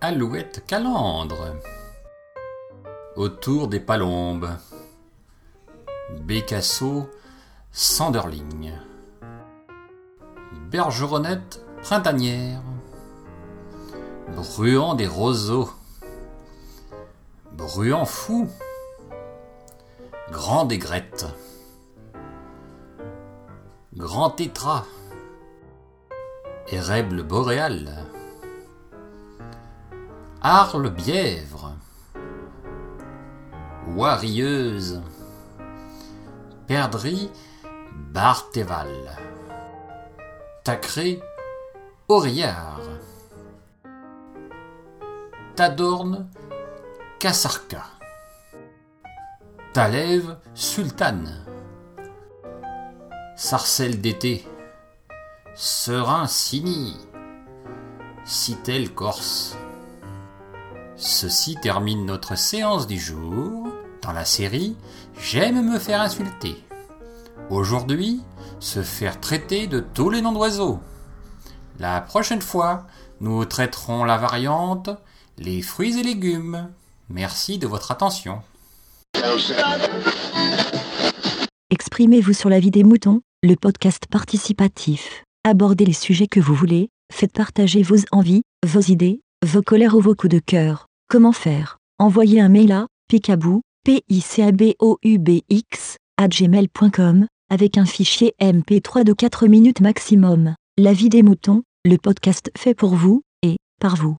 Alouette calandre. Autour des palombes. Bécasso Sanderling. Bergeronnette printanière. Bruant des roseaux. Bruant fou Grand aigrette Grand tétra. Érèble boréal. Arle bièvre Warieuse Perdrix Bartéval Tacré Aurillard Tadorne Cassarca Talève Sultane Sarcelle d'été Serein Sini Citel Corse Ceci termine notre séance du jour dans la série J'aime me faire insulter. Aujourd'hui, se faire traiter de tous les noms d'oiseaux. La prochaine fois, nous traiterons la variante les fruits et légumes. Merci de votre attention. Exprimez-vous sur la vie des moutons, le podcast participatif. Abordez les sujets que vous voulez, faites partager vos envies, vos idées, vos colères ou vos coups de cœur. Comment faire? Envoyez un mail à picabou, p i c a b o u b x gmail.com avec un fichier MP3 de 4 minutes maximum. La vie des moutons, le podcast fait pour vous et par vous.